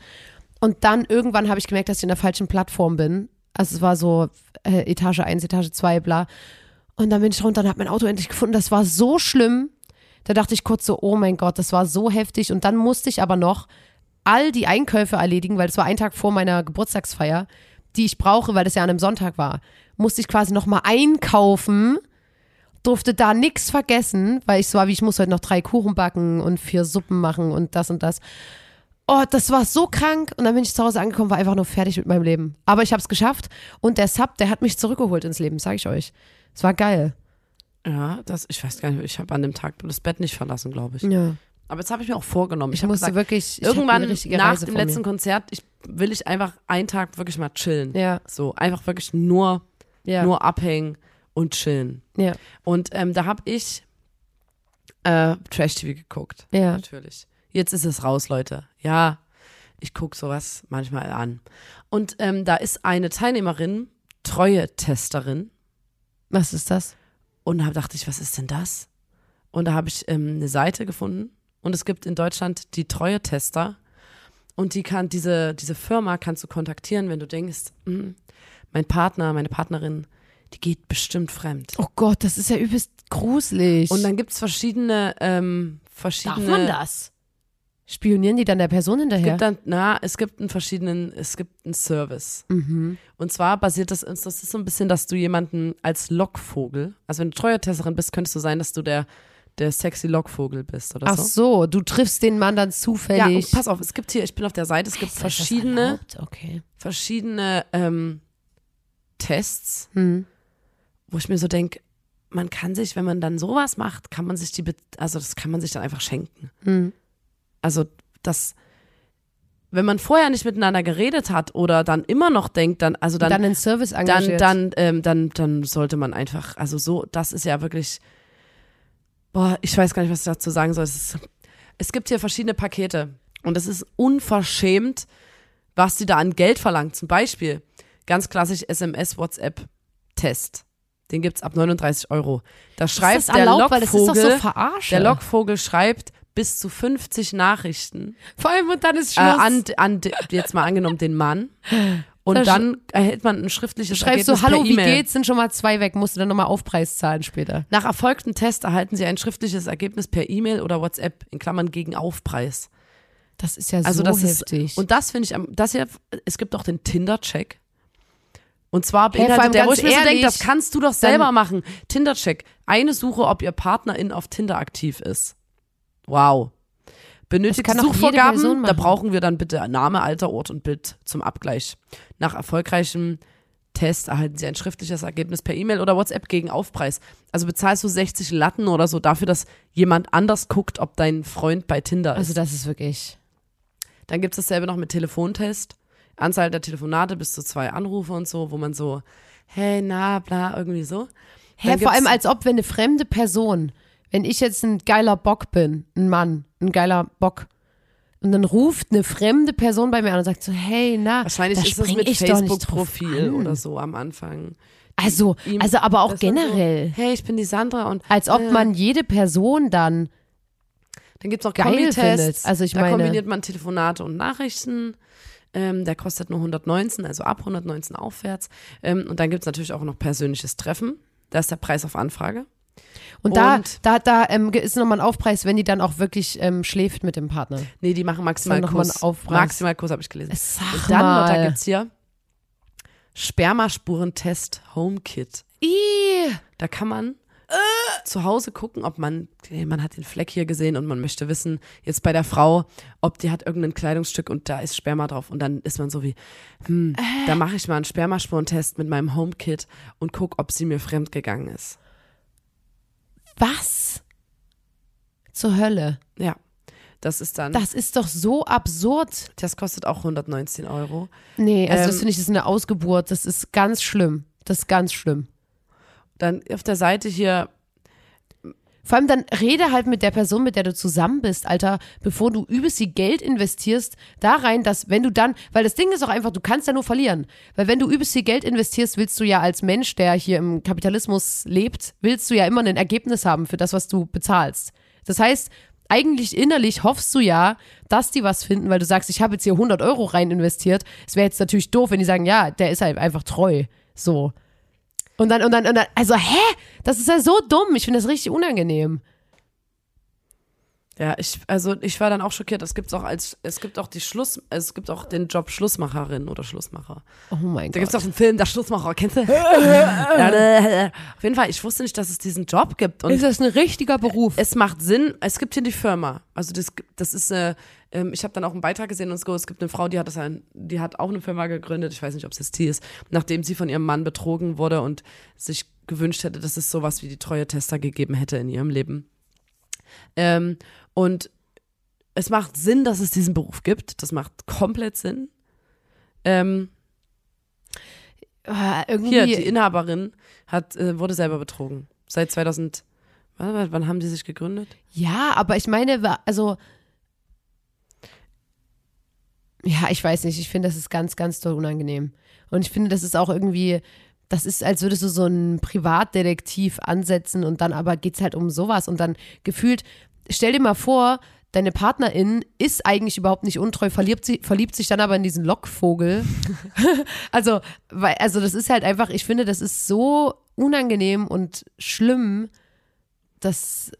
Und dann irgendwann habe ich gemerkt, dass ich in der falschen Plattform bin. Also es war so äh, Etage 1, Etage 2, bla. Und dann bin ich runter und habe mein Auto endlich gefunden. Das war so schlimm. Da dachte ich kurz so, oh mein Gott, das war so heftig. Und dann musste ich aber noch all die Einkäufe erledigen, weil das war ein Tag vor meiner Geburtstagsfeier, die ich brauche, weil das ja an einem Sonntag war. Musste ich quasi nochmal einkaufen, durfte da nichts vergessen, weil ich so war, wie ich muss heute noch drei Kuchen backen und vier Suppen machen und das und das. Oh, das war so krank. Und dann bin ich zu Hause angekommen, war einfach nur fertig mit meinem Leben. Aber ich habe es geschafft. Und der Sub, der hat mich zurückgeholt ins Leben, sage ich euch. Es war geil. Ja, das, ich weiß gar nicht, ich habe an dem Tag das Bett nicht verlassen, glaube ich. Ja. Aber jetzt habe ich mir auch vorgenommen. Ich Ich, musste gesagt, wirklich ich irgendwann nach Reise dem letzten mir. Konzert ich, will ich einfach einen Tag wirklich mal chillen. Ja, So, einfach wirklich nur, ja, nur abhängen und chillen. ja, Und ähm, da habe ich äh, Trash-TV geguckt. ja. Natürlich. Jetzt ist es raus, Leute. Ja, ich gucke sowas manchmal an. Und ähm, da ist eine Teilnehmerin, Treue-Testerin. Was ist das? Und da dachte ich, was ist denn das? Und da habe ich ähm, eine Seite gefunden. Und es gibt in Deutschland die Treue-Tester. Und die kann, diese, diese Firma kannst du kontaktieren, wenn du denkst, hm, mein Partner, meine Partnerin, die geht bestimmt fremd. Oh Gott, das ist ja übelst gruselig. Und dann gibt es verschiedene, ähm, darf verschiedene. man das? Spionieren die dann der Person Es hinterher? gibt dann, na, es gibt einen verschiedenen, es gibt einen Service. Mhm. Und zwar basiert das, das ist so ein bisschen, dass du jemanden als Lockvogel, also wenn du Treuetesterin bist, könntest du sein, dass du der, der sexy Lockvogel bist oder Ach so. so, du triffst den Mann dann Ja, zufällig. und pass auf, es gibt hier, ich bin auf der Seite, es gibt Ist verschiedene? Okay. verschiedene ähm, Tests, Hm. wo ich mir so denke, man kann sich, wenn man dann sowas macht, kann man sich die, also das kann man sich dann einfach schenken. Hm. Also das, wenn man vorher nicht miteinander geredet hat oder dann immer noch denkt, dann, also Dann, dann, dann in Service dann, engagiert. dann, ähm, dann, dann sollte man einfach, also so, das ist ja wirklich, boah, ich weiß gar nicht, was ich dazu sagen soll. Es, ist, es gibt hier verschiedene Pakete und es ist unverschämt, was die da an Geld verlangt. Zum Beispiel ganz klassisch SMS, WhatsApp, Test. Den gibt's ab 39 Euro. Da schreibt ist das der erlaubt, weil das ist doch so verarsche. der Lockvogel schreibt bis zu 50 Nachrichten Vor allem und dann ist äh, Schluss. an, an, jetzt mal angenommen den Mann. Und Da dann erhält man ein schriftliches Schreibst Ergebnis du, hallo, per wie geht's? Sind schon mal zwei weg, musst du dann nochmal Aufpreis zahlen später. Nach erfolgtem Test erhalten Sie ein schriftliches Ergebnis per E-Mail oder WhatsApp in Klammern gegen Aufpreis. Das ist ja Also so das heftig. ist und das finde ich am das hier es gibt auch den Tinder-Check. Und zwar Hey, beinhaltet der, wo ich mir so denke, das kannst du doch selber machen. Tinder-Check. Eine Suche, ob Ihr Partnerin auf Tinder aktiv ist. Wow. Benötigt Suchvorgaben, da brauchen wir dann bitte Name, Alter, Ort und Bild zum Abgleich. Nach erfolgreichem Test erhalten Sie ein schriftliches Ergebnis per E-Mail oder WhatsApp gegen Aufpreis. Also bezahlst du 60 Latten oder so dafür, dass jemand anders guckt, ob dein Freund bei Tinder ist. also das ist wirklich. Dann gibt es dasselbe noch mit Telefontest. Anzahl der Telefonate bis zu zwei Anrufe und so, wo man so, hey, na, bla, irgendwie so. Hä, Dann vor allem als ob, wenn eine fremde Person, wenn ich jetzt ein geiler Bock bin, ein Mann, ein geiler Bock, und dann ruft eine fremde Person bei mir an und sagt so, hey, na, Wahrscheinlich da ist das mit Facebook-Profil oder so am Anfang. Also, ihm- also aber auch generell. So, hey, ich bin die Sandra und Als ob äh, man jede Person dann, Dann gibt es noch geil findet. Also ich da meine- kombiniert man Telefonate und Nachrichten. Ähm, der kostet nur 119, also ab 119 aufwärts. Ähm, und dann gibt es natürlich auch noch persönliches Treffen. Da ist der Preis auf Anfrage. Und da, Und- da, da ähm, ist nochmal ein Aufpreis, wenn die dann auch wirklich ähm, schläft mit dem Partner. Nee, die machen dann noch mal Maximalkurs. ein Aufpreis. Maximalkurs habe ich gelesen. Sag Und dann, mal. da gibt's hier Spermaspurentest Home Kit. Ih, Da kann man zu Hause gucken, ob man, man hat den Fleck hier gesehen und man möchte wissen, jetzt bei der Frau, ob die hat irgendein Kleidungsstück und da ist Sperma drauf und dann ist man so wie, hm, da mache ich mal einen Spermaspurentest mit meinem Home Kit und guck, ob sie mir fremd gegangen ist. Was? Zur Hölle. Ja, das ist dann, Das ist doch so absurd. das kostet auch 119 Euro. Nee, also das Ähm, finde ich, das ist eine Ausgeburt. Das ist ganz schlimm. Das ist ganz schlimm. Dann auf der Seite hier Vor allem dann rede halt mit der Person, mit der du zusammen bist, Alter, bevor du übelst viel Geld investierst, da rein, dass wenn du dann, weil das Ding ist auch einfach, du kannst ja nur verlieren. Weil wenn du übelst viel Geld investierst, willst du ja als Mensch, der hier im Kapitalismus lebt, willst du ja immer ein Ergebnis haben für das, was du bezahlst. Das heißt, eigentlich innerlich hoffst du ja, dass die was finden, weil du sagst, ich habe jetzt hier 100 Euro rein investiert. Es wäre jetzt natürlich doof, wenn die sagen, ja, der ist halt einfach treu. So. Und dann, und dann, und dann, also, hä? Das ist ja so dumm. Ich finde das richtig unangenehm. Ja, ich, also ich war dann auch schockiert. Es gibt auch als, es gibt auch die Schluss, es gibt auch den Job Schlussmacherin oder Schlussmacher. Oh mein Da Gott. gibt es auch einen Film, der Schlussmacher, kennst du? auf jeden Fall, ich wusste nicht, dass es diesen Job gibt. Und ist das ein richtiger Beruf? es macht Sinn, es gibt hier die Firma. Also das, das ist, äh, ähm, ich habe dann auch einen Beitrag gesehen und so, es gibt eine Frau, die hat das ein, die hat auch eine Firma gegründet, ich weiß nicht, ob es jetzt die ist, nachdem sie von ihrem Mann betrogen wurde und sich gewünscht hätte, dass es sowas wie die treue Tester gegeben hätte in ihrem Leben. Ähm, und es macht Sinn, dass es diesen Beruf gibt. Das macht komplett Sinn. Ähm, Ah, irgendwie. hier, die Inhaberin hat, äh, wurde selber betrogen. Seit 2000, wann, wann haben die sich gegründet? ja, aber ich meine, also. Ja, ich weiß nicht. Ich finde, das ist ganz, ganz doll unangenehm. Und ich finde, das ist auch irgendwie. Das ist, als würdest du so einen Privatdetektiv ansetzen und dann aber geht's halt um sowas und dann gefühlt, stell dir mal vor, deine Partnerin ist eigentlich überhaupt nicht untreu, verliebt, sie, verliebt sich dann aber in diesen Lockvogel. also, weil, also das ist halt einfach, ich finde, das ist so unangenehm und schlimm, dass,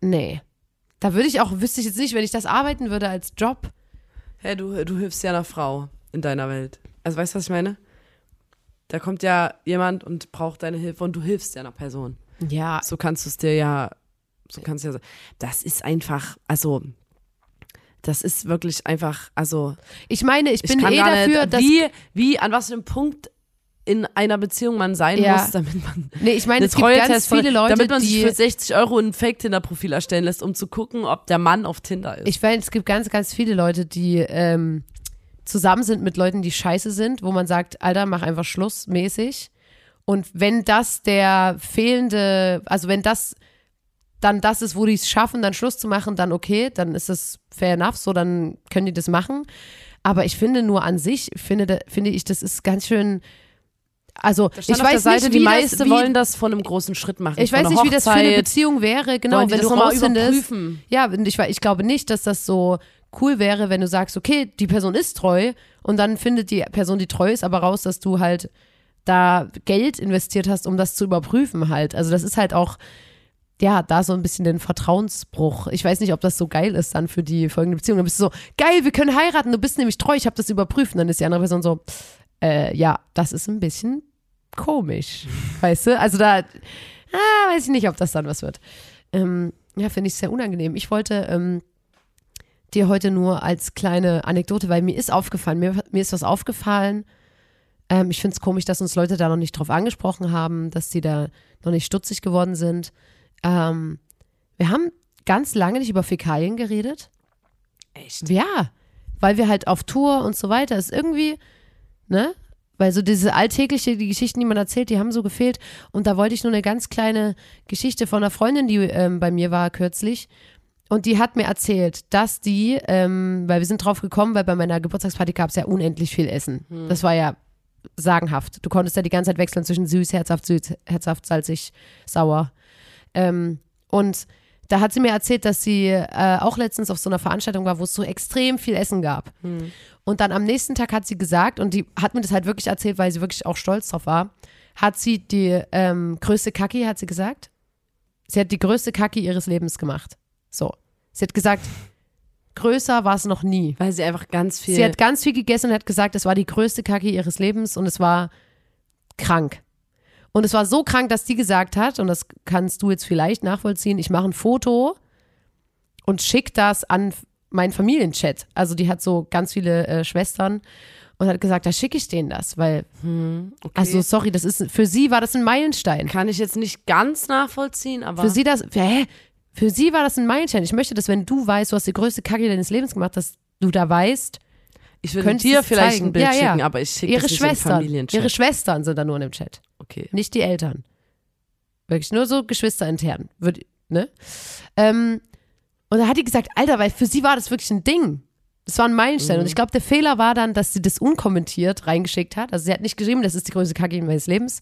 nee. Da würde ich auch, wüsste ich jetzt nicht, wenn ich das arbeiten würde als Job. Hey, du, du hilfst ja einer Frau in deiner Welt. Also weißt du, was ich meine? Da kommt ja jemand und braucht deine Hilfe und du hilfst ja einer Person. Ja, So kannst du es dir ja, so kannst du ja, das ist einfach, also, das ist wirklich einfach, also, ich meine, ich ich bin eh dafür, nicht, dass. wie, wie, an was für einem Punkt in einer Beziehung man sein Ja. muss, damit man Nee, ich meine, eine es gibt ganz viele Leute, damit man sich für 60 Euro ein Fake-Tinder-Profil erstellen lässt, um zu gucken, ob der Mann auf Tinder ist. Ich meine, es gibt ganz, ganz viele Leute, die ähm, zusammen sind mit Leuten, die scheiße sind, wo man sagt, Alter, mach einfach Schluss mäßig. Und wenn das der fehlende, also wenn das dann das ist, wo die es schaffen, dann Schluss zu machen, dann okay, dann ist das fair enough, so dann können die das machen. Aber ich finde nur an sich, finde, finde ich, das ist ganz schön, also ich weiß Seite, nicht, die wie meisten das, wie, wollen das von einem großen Schritt machen. ich weiß nicht, wie das für eine. Beziehung wäre, genau, die wenn du rausfindest. Ja, ich, ich glaube nicht, dass das so cool wäre, wenn du sagst, okay, die Person ist treu und dann findet die Person, die treu ist, aber raus, dass du halt da Geld investiert hast, um das zu überprüfen halt. Also das ist halt auch, ja, da so ein bisschen den Vertrauensbruch. Ich weiß nicht, ob das so geil ist dann für die folgende Beziehung. Dann bist du so, geil, wir können heiraten, du bist nämlich treu, ich habe das überprüft. Und dann ist die andere Person so, äh, ja, das ist ein bisschen komisch. Weißt du? Also da, ah, weiß ich nicht, ob das dann was wird. Ähm, ja, finde ich sehr unangenehm. Ich wollte ähm, dir heute nur als kleine Anekdote, weil mir ist aufgefallen, mir, mir ist was aufgefallen. Ähm, ich finde es komisch, dass uns Leute da noch nicht drauf angesprochen haben, dass die da noch nicht stutzig geworden sind. Ähm, wir haben ganz lange nicht über Fäkalien geredet. Echt? Ja, weil wir halt auf Tour und so weiter ist irgendwie, ne? Weil so diese alltägliche, die Geschichten, die man erzählt, die haben so gefehlt. Und da wollte ich nur eine ganz kleine Geschichte von einer Freundin, die ähm, bei mir war kürzlich. Und die hat mir erzählt, dass die, ähm, weil wir sind drauf gekommen, weil bei meiner Geburtstagsparty gab es ja unendlich viel Essen. Das war ja sagenhaft. Du konntest ja die ganze Zeit wechseln zwischen süß, herzhaft, süß, herzhaft, salzig, sauer. Ähm, und da hat sie mir erzählt, dass sie äh, auch letztens auf so einer Veranstaltung war, wo es so extrem viel Essen gab. Und dann am nächsten Tag hat sie gesagt, und die hat mir das halt wirklich erzählt, weil sie wirklich auch stolz drauf war, hat sie die ähm, größte Kacki, hat sie gesagt. Sie hat die größte Kacki ihres Lebens gemacht. So. Sie hat gesagt, größer war es noch nie. Weil sie einfach ganz viel. Sie hat ganz viel gegessen und hat gesagt, es war die größte Kacke ihres Lebens und es war krank. Und es war so krank, dass die gesagt hat, und das kannst du jetzt vielleicht nachvollziehen, ich mache ein Foto und schick das an meinen Familienchat. Also die hat so ganz viele äh, Schwestern und hat gesagt, da schicke ich denen das, weil, okay. also sorry, das ist, für sie war das ein Meilenstein. kann ich jetzt nicht ganz nachvollziehen, aber Für sie das, für, hä? Für sie war das ein Meilenstein. Ich möchte, dass wenn du weißt, du hast die größte Kacke deines Lebens gemacht, dass du da weißt, ich würde dir vielleicht zeigen. ein Bild Ja, ja. schicken, aber ich schicke ihre Schwestern, Familienchat. ihre Schwestern sind da nur in dem Chat, okay. nicht die Eltern. Wirklich nur so Geschwister intern. Ne? Ähm, und da hat die gesagt, Alter, weil für sie war das wirklich ein Ding. Das war ein Meilenstein. Mhm. Und ich glaube, der Fehler war dann, dass sie das unkommentiert reingeschickt hat. Also sie hat nicht geschrieben, das ist die größte Kacke meines Lebens.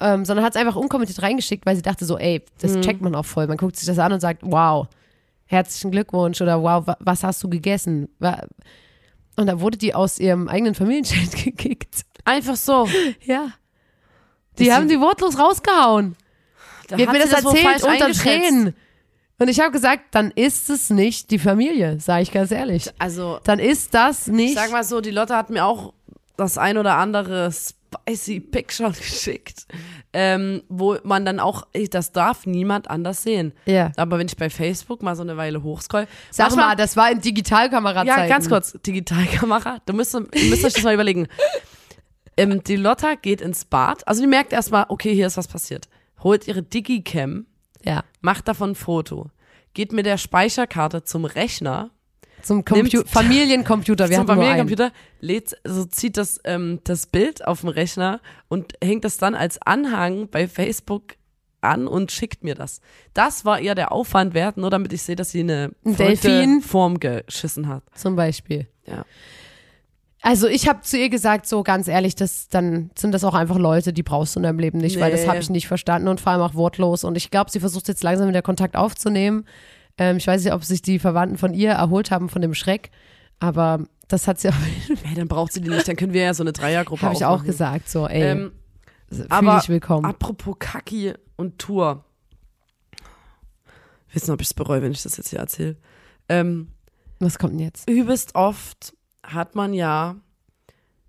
Ähm, sondern hat es einfach unkommentiert reingeschickt, weil sie dachte so, ey, das Mhm. checkt man auch voll. Man guckt sich das an und sagt, wow, herzlichen Glückwunsch oder wow, wa was hast du gegessen? Und da wurde die aus ihrem eigenen Familienchat gekickt. Einfach so. Ja. Die Das haben sie- die wortlos rausgehauen. Da Die hat mir das wohl erzählt unter. Tränen. Und ich habe gesagt, dann ist es nicht die Familie, sage ich ganz ehrlich. Also, Dann ist das nicht. ich sag mal so, die Lotte hat mir auch das ein oder andere spicy Picture geschickt, ähm, wo man dann auch, das darf niemand anders sehen. ja. Aber wenn ich bei Facebook mal so eine Weile hochscroll, Sag mal, das war in Digitalkamera Ja, ganz kurz. Digitalkamera. Du müsst, ihr müsst euch das mal überlegen. Ähm, die Lotta geht ins Bad. Also die merkt erstmal, okay, hier ist was passiert. Holt ihre Digicam, Ja. macht davon ein Foto, geht mit der Speicherkarte zum Rechner, Zum Compu Nimmt- Familiencomputer. Wir einen. Familiencomputer, lädt, also zieht das, ähm, das Bild auf dem Rechner und hängt das dann als Anhang bei Facebook an und schickt mir das. Das war ihr der Aufwand wert, nur damit ich sehe, dass sie eine Delfin? Form geschissen hat. Zum Beispiel. Ja. Also ich habe zu ihr gesagt, so ganz ehrlich, das, dann sind das auch einfach Leute, die brauchst du in deinem Leben nicht, weil das Nee. habe ich nicht verstanden und vor allem auch wortlos. Und ich glaube, sie versucht jetzt langsam wieder Kontakt aufzunehmen. Ähm, ich weiß nicht, ob sich die Verwandten von ihr erholt haben von dem Schreck, aber das hat sie auch, Hey, dann braucht sie die nicht, dann können wir ja so eine Dreiergruppe habe ich auch gesagt, so ey, Ähm, aber dich willkommen. apropos Kaki und Tour. Wissen, ob ich es bereue, wenn ich das jetzt hier erzähle. Ähm, Was kommt denn jetzt? übelst oft hat man ja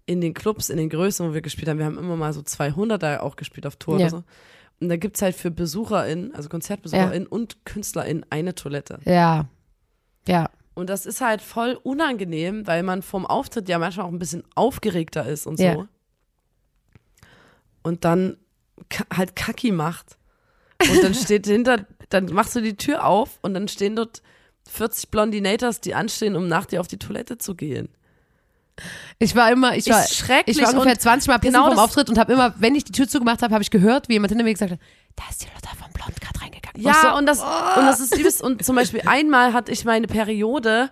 in den Clubs, in den Größen, wo wir gespielt haben, wir haben immer mal so 200er auch gespielt auf Tour Ja. oder so. Und da gibt's halt für BesucherInnen, also KonzertbesucherInnen und KünstlerInnen eine Toilette. Ja, ja, Und das ist halt voll unangenehm, weil man vom Auftritt ja manchmal auch ein bisschen aufgeregter ist und so. Ja. Und dann halt Kacki macht. Und dann steht hinter, dann machst du die Tür auf und dann stehen dort 40 Blondinators, die anstehen, um nach dir auf die Toilette zu gehen. Ich war immer, ich war, ich war ungefähr und 20 Mal pissen genau vom Auftritt und habe immer, wenn ich die Tür zugemacht habe, habe ich gehört, wie jemand hinter mir gesagt hat, da ist die Lotta vom Blond gerade reingegangen. Ja, ich so, und das, und das ist übelst. Und zum Beispiel einmal hatte ich meine Periode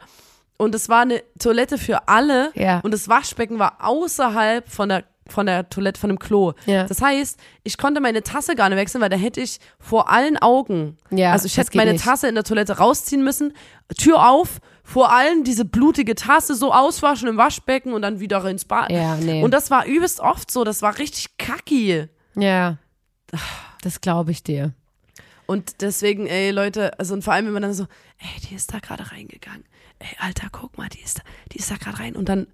und es war eine Toilette für alle Ja. und das Waschbecken war außerhalb von der von der Toilette, von dem Klo. Ja. Das heißt, ich konnte meine Tasse gar nicht wechseln, weil da hätte ich vor allen Augen, Ja, also ich hätte meine nicht. Tasse in der Toilette rausziehen müssen, Tür auf, vor allen diese blutige Tasse so auswaschen im Waschbecken und dann wieder ins Bad. Ja, nee. Und das war übelst oft so, das war richtig kacki. ja, das glaube ich dir. Und deswegen, ey, Leute, also und vor allem, wenn man dann so, ey, die ist da gerade reingegangen. Ey, Alter, guck mal, die ist da, die ist da gerade rein. Und dann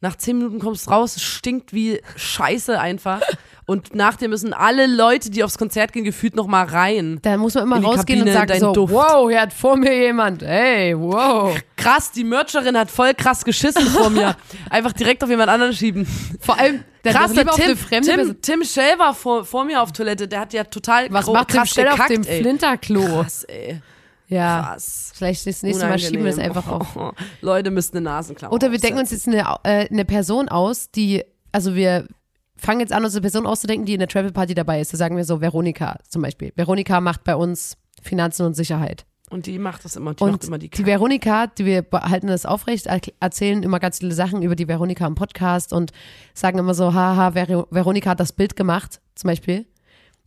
nach zehn Minuten kommst du raus, stinkt wie Scheiße einfach. Und nach dir müssen alle Leute, die aufs Konzert gehen, gefühlt noch mal rein. Da muss man immer rausgehen und Kabine, sagen dein so, Duft. wow, hier hat vor mir jemand, hey, wow. Krass, die Mercherin hat voll krass geschissen vor mir. Einfach direkt auf jemand anderen schieben. Vor allem, der Krass, der auf Tim, Tim, Tim Shell war vor, vor mir auf Toilette, der hat ja total Was macht Tim krass Stell auf gekackt, dem ey. Flinterklo? Krass, ey. Ja, Krass. vielleicht das nächste Mal schieben wir es Unangenehm. einfach auf. Leute müssen eine Nasenklammer Oder wir denken aufsetzen. uns jetzt eine, äh, eine Person aus, die, also wir fangen jetzt an, uns eine Person auszudenken, die in der Travel Party dabei ist. Da sagen wir so Veronika zum Beispiel. Veronika macht bei uns Finanzen und Sicherheit. Und die macht das immer, die macht Und immer die die Kacke. Veronika, die wir halten das aufrecht, er- erzählen immer ganz viele Sachen über die Veronika im Podcast und sagen immer so, haha, Ver Veronika hat das Bild gemacht, zum Beispiel.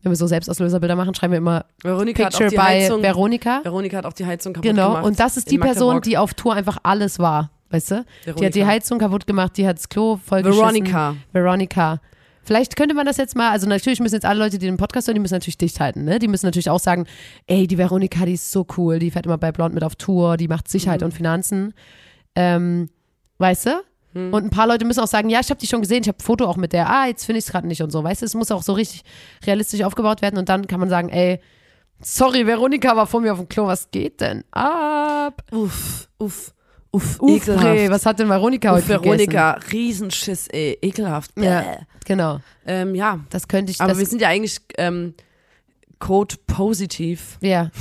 Wenn wir so Selbstauslöserbilder machen, schreiben wir immer Veronika Picture die by Heizung, Veronika. Veronika hat auch die Heizung kaputt Genau, gemacht. und das ist die Person, Magdeburg. die auf Tour einfach alles war, weißt du? Die hat die Veronika. Heizung kaputt gemacht, die hat das Klo voll Veronika. Veronika. Vielleicht könnte man das jetzt mal, also natürlich müssen jetzt alle Leute, die den Podcast hören, die müssen natürlich dicht halten, ne? Die müssen natürlich auch sagen, ey, die Veronika, die ist so cool, die fährt immer bei Blond mit auf Tour, die macht Sicherheit und Finanzen. Ähm, weißt du? Und ein paar Leute müssen auch sagen, ja, ich habe die schon gesehen, ich habe ein Foto auch mit der, ah, jetzt finde ich es gerade nicht und so, weißt du? Es muss auch so richtig realistisch aufgebaut werden und dann kann man sagen, ey, sorry, Veronika war vor mir auf dem Klo, was geht denn ab? Uff, uff, uff, Uff, ekelhaft. was hat denn Veronika Uff, heute Veronika, Riesenschiss, ey, ekelhaft. gegessen? Ja, Bäh. genau. Ähm, ja, Das könnte ich, aber wir sind ja eigentlich ähm, Code positiv. ja.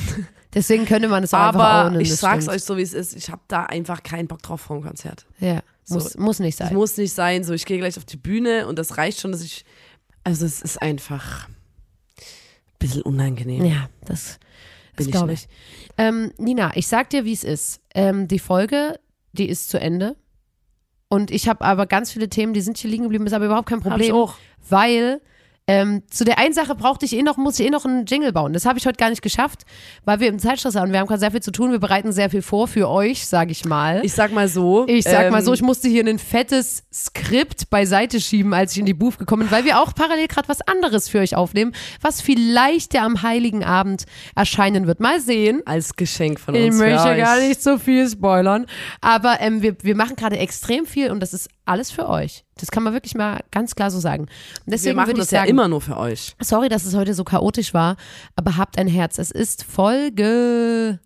Deswegen könnte man es auch einfach Aber ownen, ich das sag's stimmt. euch so, wie es ist. Ich habe da einfach keinen Bock drauf vor dem Konzert. Ja, So. muss, muss nicht Das sein. muss nicht sein. So, ich gehe gleich auf die Bühne und das reicht schon, dass ich. Also, es ist einfach ein bisschen unangenehm. Ja, das, Bin Das glaube nicht. ich. Ähm, Nina, ich sag dir, wie es ist. Ähm, die Folge, die ist zu Ende. Und ich habe aber ganz viele Themen, die sind hier liegen geblieben, ist aber überhaupt kein Hab ich Problem. auch. Weil ähm, zu der einen Sache brauchte ich eh noch, muss ich eh noch einen Jingle bauen. Das habe ich heute gar nicht geschafft, weil wir im Zeitstress waren. Wir haben gerade sehr viel zu tun. Wir bereiten sehr viel vor für euch, sage ich mal. Ich sag mal so. Ich sag mal ähm, so, ich musste hier ein fettes Skript beiseite schieben, als ich in die Booth gekommen bin, weil wir auch parallel gerade was anderes für euch aufnehmen, was vielleicht ja am Heiligen Abend erscheinen wird. Mal sehen. als Geschenk von Ich uns. möchte für euch. gar nicht so viel spoilern. Aber ähm, wir, wir machen gerade extrem viel und das ist alles für euch. Das kann man wirklich mal ganz klar so sagen. Und Wir deswegen machen würde ich das ja sagen, immer nur für euch. sorry, dass es heute so chaotisch war, aber habt ein Herz. Es ist Folge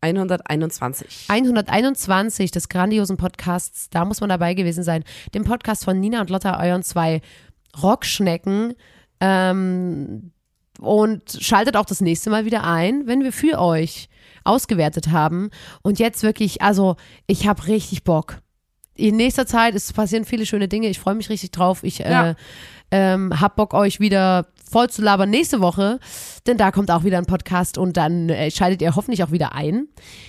121. 121 des grandiosen Podcasts. Da muss man dabei gewesen sein. Dem Podcast von Nina und Lotta, euren zwei Rockschnecken. Ähm, und schaltet auch das nächste Mal wieder ein, wenn wir für euch ausgewertet haben. Und jetzt wirklich, also ich habe richtig Bock. In nächster Zeit es passieren viele schöne Dinge. Ich freue mich richtig drauf. Ich Ja. äh, ähm, hab Bock, euch wieder voll zu labern nächste Woche, denn da kommt auch wieder ein Podcast und dann äh, schaltet ihr hoffentlich auch wieder ein.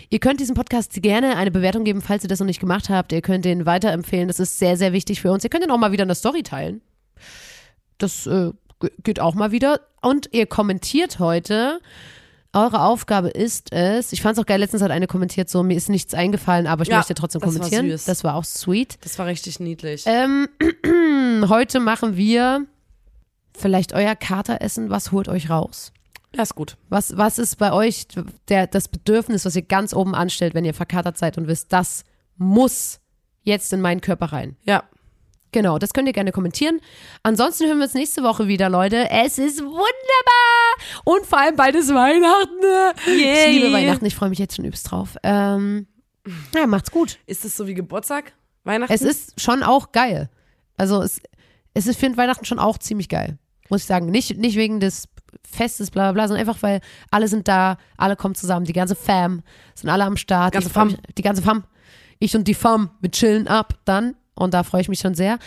Ihr könnt diesem Podcast gerne eine Bewertung geben, falls ihr das noch nicht gemacht habt. Ihr könnt den weiterempfehlen. Das ist sehr, sehr wichtig für uns. Ihr könnt ihn auch mal wieder eine Story teilen. Das äh, ge- geht auch mal wieder. Und ihr kommentiert heute. Eure Aufgabe ist es, ich fand es auch geil, letztens hat eine kommentiert, so, mir ist nichts eingefallen, aber ich Ja, möchte trotzdem das war kommentieren. süß. Das war auch sweet. Das war richtig niedlich. Ähm, heute machen wir vielleicht euer Kateressen. Was holt euch raus? ja, ist gut. Was, was ist bei euch der, das Bedürfnis, was ihr ganz oben anstellt, wenn ihr verkatert seid und wisst, das muss jetzt in meinen Körper rein? Ja. Genau, das könnt ihr gerne kommentieren. Ansonsten hören wir uns nächste Woche wieder, Leute. Es ist wunderbar! Und vor allem ist Weihnachten. Ich liebe Weihnachten, ich freue mich jetzt schon übelst drauf. Ähm, ja, macht's gut. Ist es so wie Geburtstag? Weihnachten? Es ist schon auch geil. Also es, es ist, finde Weihnachten schon auch ziemlich geil. Muss ich sagen. Nicht, nicht wegen des Festes, bla bla bla, sondern einfach, weil alle sind da, alle kommen zusammen, die ganze Fam sind alle am Start. Ganze Ich Fam. Die ganze Fam. Ich und die Fam, wir chillen ab dann. Und da freue ich mich schon sehr.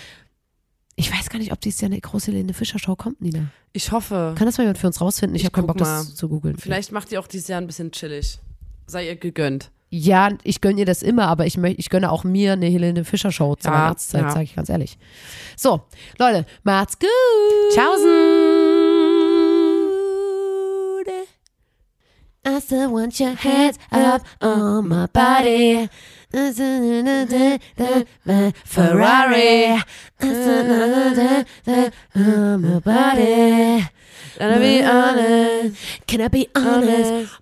Ich weiß gar nicht, ob dieses Jahr eine große Helene Fischer Show kommt, Nina. Ich hoffe. Kann das mal jemand für uns rausfinden? Ich, Ich habe keinen Bock, mal. das zu googeln. Vielleicht macht ihr auch dieses Jahr ein bisschen chillig. Sei ihr gegönnt. Ja, ich gönne ihr das immer, aber ich, ich gönne auch mir eine Helene Fischer Show zur Ja, Weihnachtszeit, ja. sage ich ganz ehrlich. So, Leute, macht's gut. Tschaußen. I still want your hands up on my body. Ferrari. My body. Can I be honest? Can I be honest?